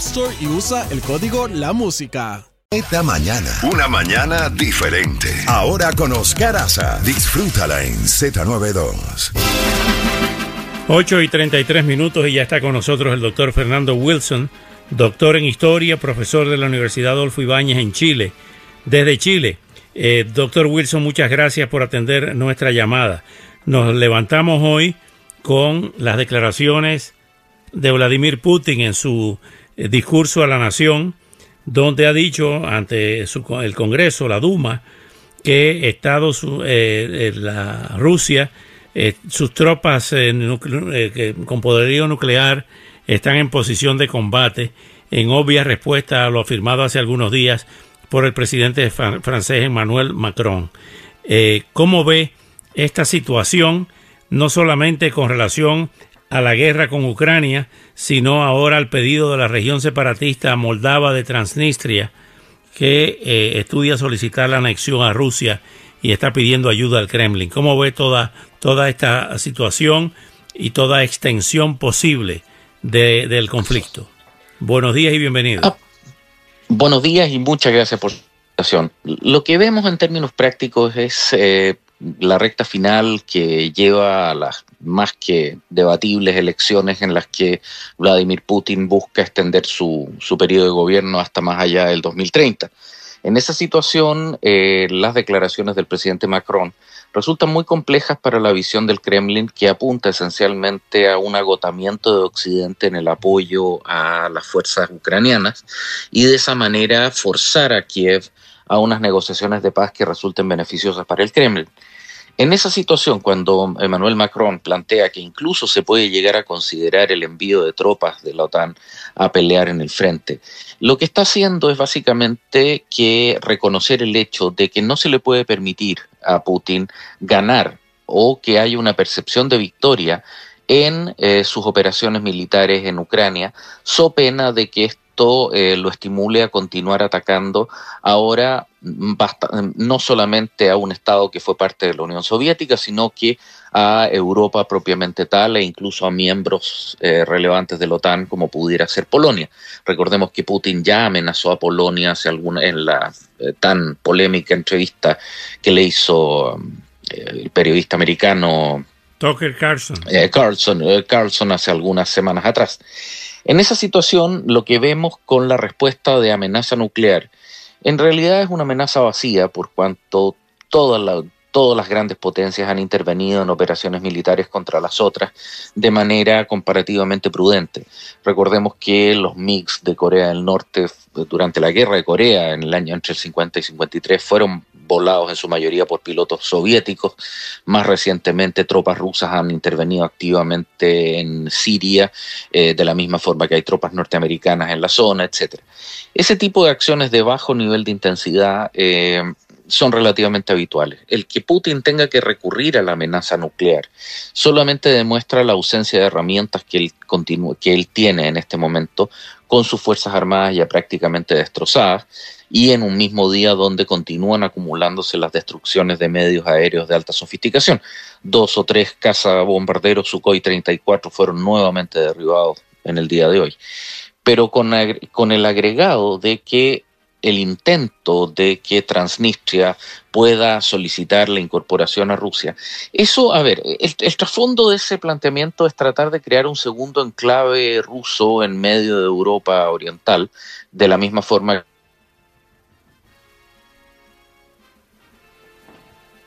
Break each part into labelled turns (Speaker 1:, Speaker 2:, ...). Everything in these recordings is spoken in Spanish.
Speaker 1: Store y usa el código La Música.
Speaker 2: Esta mañana, una mañana diferente. Ahora con Oscar Aza. Disfrútala en Z92.
Speaker 3: 8 y 33 minutos y ya está con nosotros el doctor Fernando Wilson, doctor en historia, profesor de la Universidad Adolfo Ibáñez en Chile, desde Chile. Eh, doctor Wilson, muchas gracias por atender nuestra llamada. Nos levantamos hoy con las declaraciones de Vladimir Putin en su discurso a la nación, donde ha dicho ante el Congreso, la Duma, que Estados eh, la Rusia, eh, sus tropas con poderío nuclear están en posición de combate, en obvia respuesta a lo afirmado hace algunos días por el presidente francés Emmanuel Macron. ¿Cómo ve esta situación, no solamente con relación a la guerra con Ucrania, sino ahora al pedido de la región separatista moldava de Transnistria, que eh, estudia solicitar la anexión a Rusia y está pidiendo ayuda al Kremlin. ¿Cómo ve toda, toda esta situación y toda extensión posible de, del conflicto? Buenos días y bienvenido.
Speaker 4: Ah, buenos días y muchas gracias por su presentación. Lo que vemos en términos prácticos es eh, la recta final que lleva a las más que debatibles elecciones en las que Vladimir Putin busca extender su, su periodo de gobierno hasta más allá del 2030. En esa situación, eh, las declaraciones del presidente Macron resultan muy complejas para la visión del Kremlin, que apunta esencialmente a un agotamiento de Occidente en el apoyo a las fuerzas ucranianas y de esa manera forzar a Kiev a unas negociaciones de paz que resulten beneficiosas para el Kremlin. En esa situación, cuando Emmanuel Macron plantea que incluso se puede llegar a considerar el envío de tropas de la OTAN a pelear en el frente, lo que está haciendo es básicamente que reconocer el hecho de que no se le puede permitir a Putin ganar o que haya una percepción de victoria en eh, sus operaciones militares en Ucrania, so pena de que eh, lo estimule a continuar atacando ahora mm, mm, no solamente a un Estado que fue parte de la Unión Soviética, sino que a Europa propiamente tal e incluso a miembros eh, relevantes de la OTAN como pudiera ser Polonia. Recordemos que Putin ya amenazó a Polonia hace alguna, en la eh, tan polémica entrevista que le hizo el periodista americano
Speaker 3: Tucker Carlson.
Speaker 4: Carlson, Carlson hace algunas semanas atrás. En esa situación, lo que vemos con la respuesta de amenaza nuclear, en realidad es una amenaza vacía por cuanto todas las grandes potencias han intervenido en operaciones militares contra las otras de manera comparativamente prudente. Recordemos que los MiGs de Corea del Norte durante la guerra de Corea en el año entre el 50 y 53 fueron volados en su mayoría por pilotos soviéticos. Más recientemente, tropas rusas han intervenido activamente en Siria, eh, de la misma forma que hay tropas norteamericanas en la zona, etc. Ese tipo de acciones de bajo nivel de intensidad eh, son relativamente habituales. El que Putin tenga que recurrir a la amenaza nuclear solamente demuestra la ausencia de herramientas que él, que él tiene en este momento con sus Fuerzas Armadas ya prácticamente destrozadas y en un mismo día donde continúan acumulándose las destrucciones de medios aéreos de alta sofisticación. Dos o tres cazabombarderos Sukhoi 34 fueron nuevamente derribados en el día de hoy. Pero con, con el agregado de que el intento de que Transnistria pueda solicitar la incorporación a Rusia. Eso, a ver, el, trasfondo de ese planteamiento es tratar de crear un segundo enclave ruso en medio de Europa Oriental, de la misma forma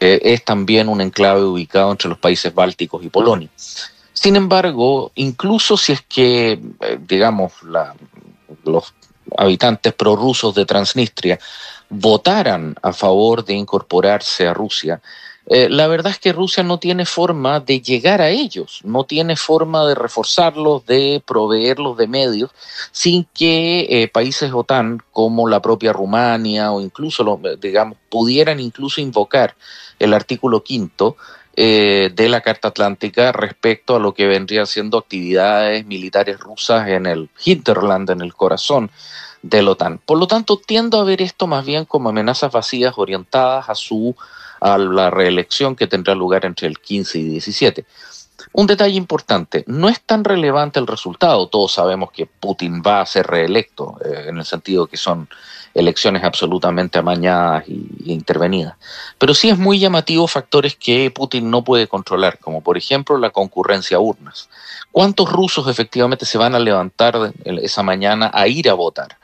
Speaker 4: es también un enclave ubicado entre los países bálticos y Polonia. Sin embargo, incluso si es que, eh, digamos, los habitantes prorrusos de Transnistria votaran a favor de incorporarse a Rusia, eh, la verdad es que Rusia no tiene forma de llegar a ellos, no tiene forma de reforzarlos, de proveerlos de medios, sin que eh, países OTAN como la propia Rumania o incluso, digamos, pudieran incluso invocar el artículo quinto eh, de la Carta Atlántica respecto a lo que vendrían siendo actividades militares rusas en el hinterland, en el corazón de la OTAN. Por lo tanto, tiendo a ver esto más bien como amenazas vacías orientadas a su a la reelección que tendrá lugar entre el 15 y 17. Un detalle importante, no es tan relevante el resultado, todos sabemos que Putin va a ser reelecto, eh, en el sentido que son elecciones absolutamente amañadas e intervenidas, pero sí es muy llamativo factores que Putin no puede controlar, como por ejemplo la concurrencia a urnas. ¿Cuántos rusos efectivamente se van a levantar esa mañana a ir a votar?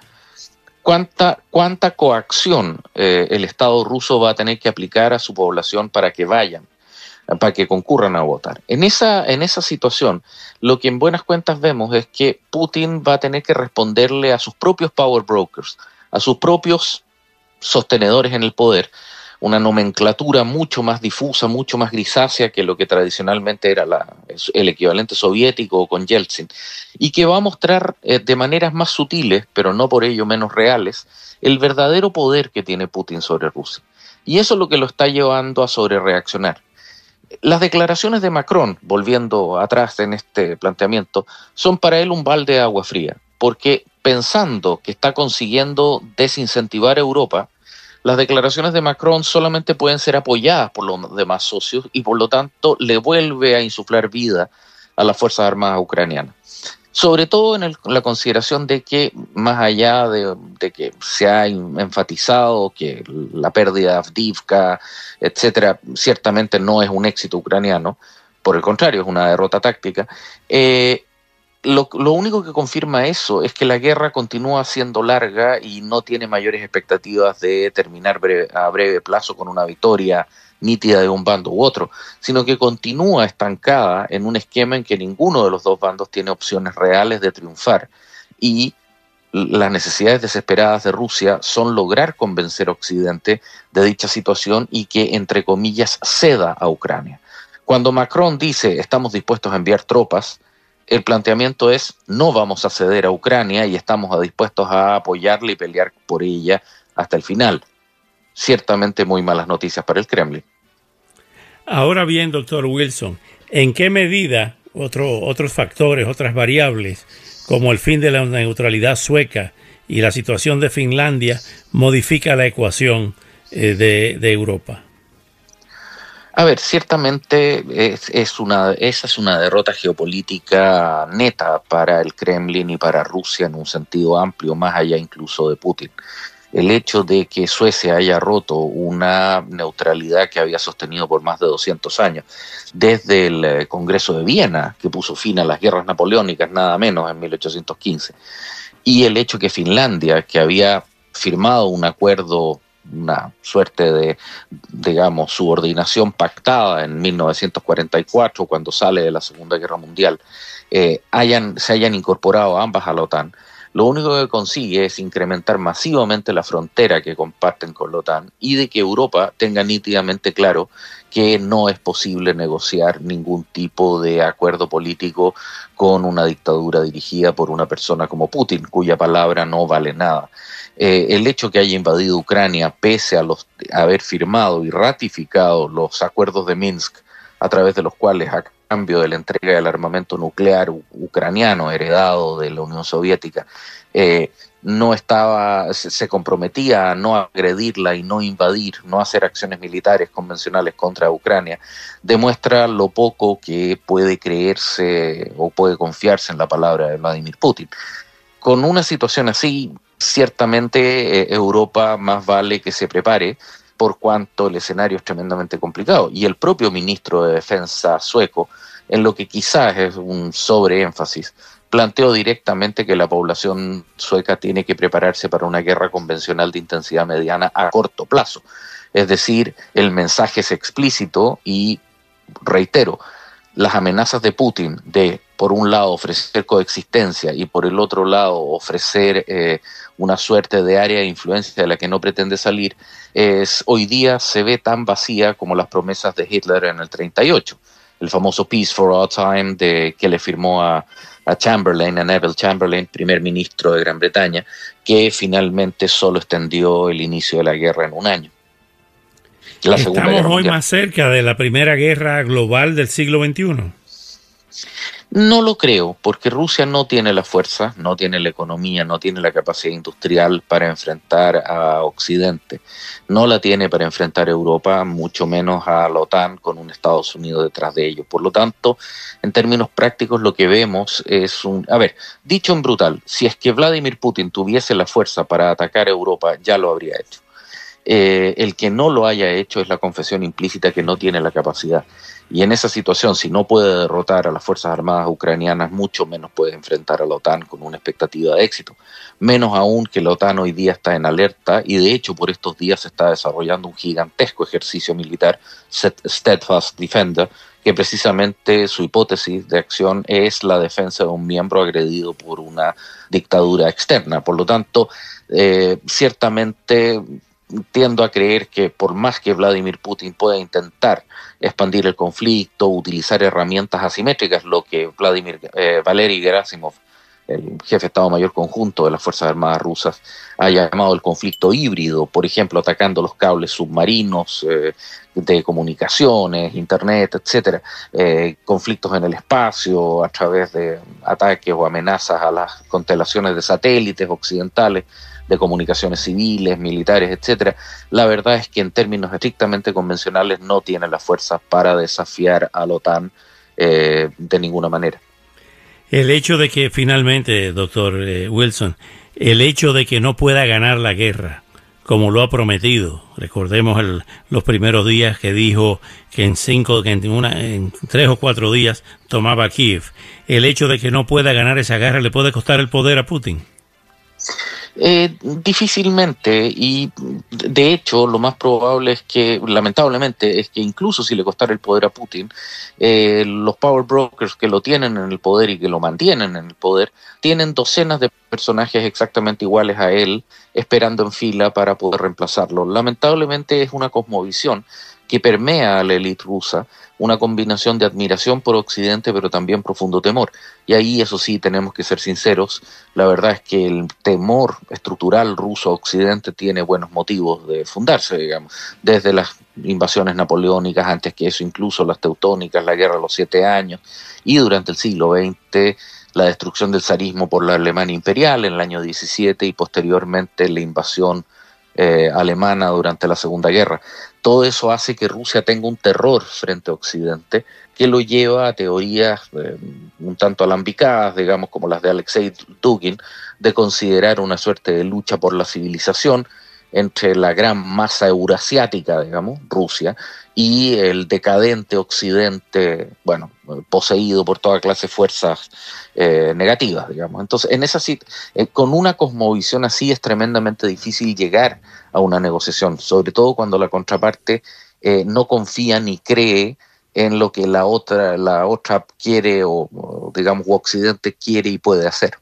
Speaker 4: cuánta, cuánta coacción eh, el Estado ruso va a tener que aplicar a su población para que vayan, para que concurran a votar. En esa, en esa situación, lo que en buenas cuentas vemos es que Putin va a tener que responderle a sus propios power brokers, a sus propios sostenedores en el poder, una nomenclatura mucho más difusa, mucho más grisácea que lo que tradicionalmente era la, el equivalente soviético con Yeltsin, y que va a mostrar eh, de maneras más sutiles, pero no por ello menos reales, el verdadero poder que tiene Putin sobre Rusia. Y eso es lo que lo está llevando a sobrereaccionar. Las declaraciones de Macron, volviendo atrás en este planteamiento, son para él un balde de agua fría, porque pensando que está consiguiendo desincentivar a Europa, las declaraciones de Macron solamente pueden ser apoyadas por los demás socios y por lo tanto le vuelve a insuflar vida a las Fuerzas Armadas ucranianas. Sobre todo en la consideración de que, más allá de, que se ha enfatizado que la pérdida de Avdivka, etcétera, ciertamente no es un éxito ucraniano, por el contrario, es una derrota táctica, eh, lo, único que confirma eso es que la guerra continúa siendo larga y no tiene mayores expectativas de terminar a breve plazo con una victoria nítida de un bando u otro, sino que continúa estancada en un esquema en que ninguno de los dos bandos tiene opciones reales de triunfar y las necesidades desesperadas de Rusia son lograr convencer a Occidente de dicha situación y que, entre comillas, ceda a Ucrania. Cuando Macron dice estamos dispuestos a enviar tropas, el planteamiento es no vamos a ceder a Ucrania y estamos dispuestos a apoyarla y pelear por ella hasta el final. Ciertamente muy malas noticias para el Kremlin.
Speaker 3: Ahora bien, doctor Wilson, ¿en qué medida otros factores, otras variables, como el fin de la neutralidad sueca y la situación de Finlandia, modifica la ecuación eh, de Europa?
Speaker 4: A ver, ciertamente es, una, esa es una derrota geopolítica neta para el Kremlin y para Rusia en un sentido amplio, más allá incluso de Putin. El hecho de que Suecia haya roto una neutralidad que había sostenido por más de 200 años, desde el eh, Congreso de Viena, que puso fin a las guerras napoleónicas, nada menos en 1815, y el hecho que Finlandia, que había firmado un acuerdo una suerte de, digamos, subordinación pactada en 1944, cuando sale de la Segunda Guerra Mundial, eh, hayan, se hayan incorporado ambas a la OTAN, lo único que consigue es incrementar masivamente la frontera que comparten con la OTAN y de que Europa tenga nítidamente claro que no es posible negociar ningún tipo de acuerdo político con una dictadura dirigida por una persona como Putin, cuya palabra no vale nada. Eh, el hecho que haya invadido Ucrania, pese a, los, haber firmado y ratificado los acuerdos de Minsk, a través de los cuales, cambio de la entrega del armamento nuclear ucraniano heredado de la Unión Soviética, eh, no estaba, se comprometía a no agredirla y no invadir, no hacer acciones militares convencionales contra Ucrania, demuestra lo poco que puede creerse o puede confiarse en la palabra de Vladimir Putin. Con una situación así, ciertamente eh, Europa más vale que se prepare por cuanto el escenario es tremendamente complicado. Y el propio ministro de Defensa sueco, en lo que quizás es un sobreénfasis, planteó directamente que la población sueca tiene que prepararse para una guerra convencional de intensidad mediana a corto plazo. Es decir, el mensaje es explícito y, reitero, las amenazas de Putin de, por un lado, ofrecer coexistencia y por el otro lado, ofrecer eh, una suerte de área de influencia de la que no pretende salir, es, hoy día se ve tan vacía como las promesas de Hitler en el 38. El famoso Peace for All Time de, que le firmó a, a Chamberlain, a Neville Chamberlain, primer ministro de Gran Bretaña, que finalmente solo extendió el inicio de la guerra en un año.
Speaker 3: La Estamos hoy más cerca de la primera guerra global del siglo XXI.
Speaker 4: No lo creo, porque Rusia no tiene la fuerza, no tiene la economía, no tiene la capacidad industrial para enfrentar a Occidente, no la tiene para enfrentar a Europa, mucho menos a la OTAN con un Estados Unidos detrás de ellos. Por lo tanto, en términos prácticos, lo que vemos es un... A ver, dicho en brutal, si es que Vladimir Putin tuviese la fuerza para atacar a Europa, ya lo habría hecho. Eh, el que no lo haya hecho es la confesión implícita que no tiene la capacidad. Y en esa situación, si no puede derrotar a las Fuerzas Armadas ucranianas, mucho menos puede enfrentar a la OTAN con una expectativa de éxito. Menos aún que la OTAN hoy día está en alerta y de hecho por estos días se está desarrollando un gigantesco ejercicio militar, Steadfast Defender, que precisamente su hipótesis de acción es la defensa de un miembro agredido por una dictadura externa. Por lo tanto, eh, ciertamente tiendo a creer que por más que Vladimir Putin pueda intentar expandir el conflicto, utilizar herramientas asimétricas, lo que Vladimir eh, Valery Gerasimov, el jefe de Estado Mayor Conjunto de las Fuerzas Armadas rusas, ha llamado el conflicto híbrido, por ejemplo, atacando los cables submarinos eh, de comunicaciones, internet, etcétera, eh, conflictos en el espacio a través de ataques o amenazas a las constelaciones de satélites occidentales de comunicaciones civiles, militares, etcétera, la verdad es que en términos estrictamente convencionales no tiene la fuerza para desafiar a la OTAN eh, de ninguna manera.
Speaker 3: El hecho de que finalmente, doctor eh, Wilson, el hecho de que no pueda ganar la guerra, como lo ha prometido, recordemos los primeros días que dijo que en cinco, que en, una, en tres o cuatro días tomaba Kiev, el hecho de que no pueda ganar esa guerra le puede costar el poder a Putin.
Speaker 4: Eh, difícilmente y de hecho lo más probable es que lamentablemente es que incluso si le costara el poder a Putin eh, los power brokers que lo tienen en el poder y que lo mantienen en el poder tienen docenas de personajes exactamente iguales a él esperando en fila para poder reemplazarlo. Lamentablemente es una cosmovisión que permea a la élite rusa una combinación de admiración por Occidente, pero también profundo temor. Y ahí, eso sí, tenemos que ser sinceros, la verdad es que el temor estructural ruso a Occidente tiene buenos motivos de fundarse, digamos, desde las invasiones napoleónicas, antes que eso incluso las teutónicas, la guerra de los siete años, y durante el siglo XX la destrucción del zarismo por la Alemania imperial en el año 17 y posteriormente la invasión eh, alemana durante la Segunda Guerra. Todo eso hace que Rusia tenga un terror frente a Occidente que lo lleva a teorías eh, un tanto alambicadas, digamos, como las de Alexei Dugin, de considerar una suerte de lucha por la civilización entre la gran masa eurasiática, digamos, Rusia, y el decadente occidente, bueno, poseído por toda clase de fuerzas eh, negativas, digamos. Entonces, en esa eh, con una cosmovisión así es tremendamente difícil llegar a una negociación, sobre todo cuando la contraparte eh, no confía ni cree en lo que la otra, la otra quiere o, digamos, Occidente quiere y puede hacer.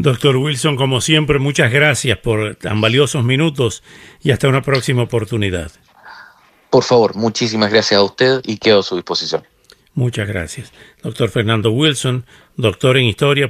Speaker 3: Doctor Wilson, como siempre, muchas gracias por tan valiosos minutos y hasta una próxima oportunidad.
Speaker 4: Por favor, muchísimas gracias a usted y quedo a su disposición.
Speaker 3: Muchas gracias. Doctor Fernando Wilson, doctor en historia.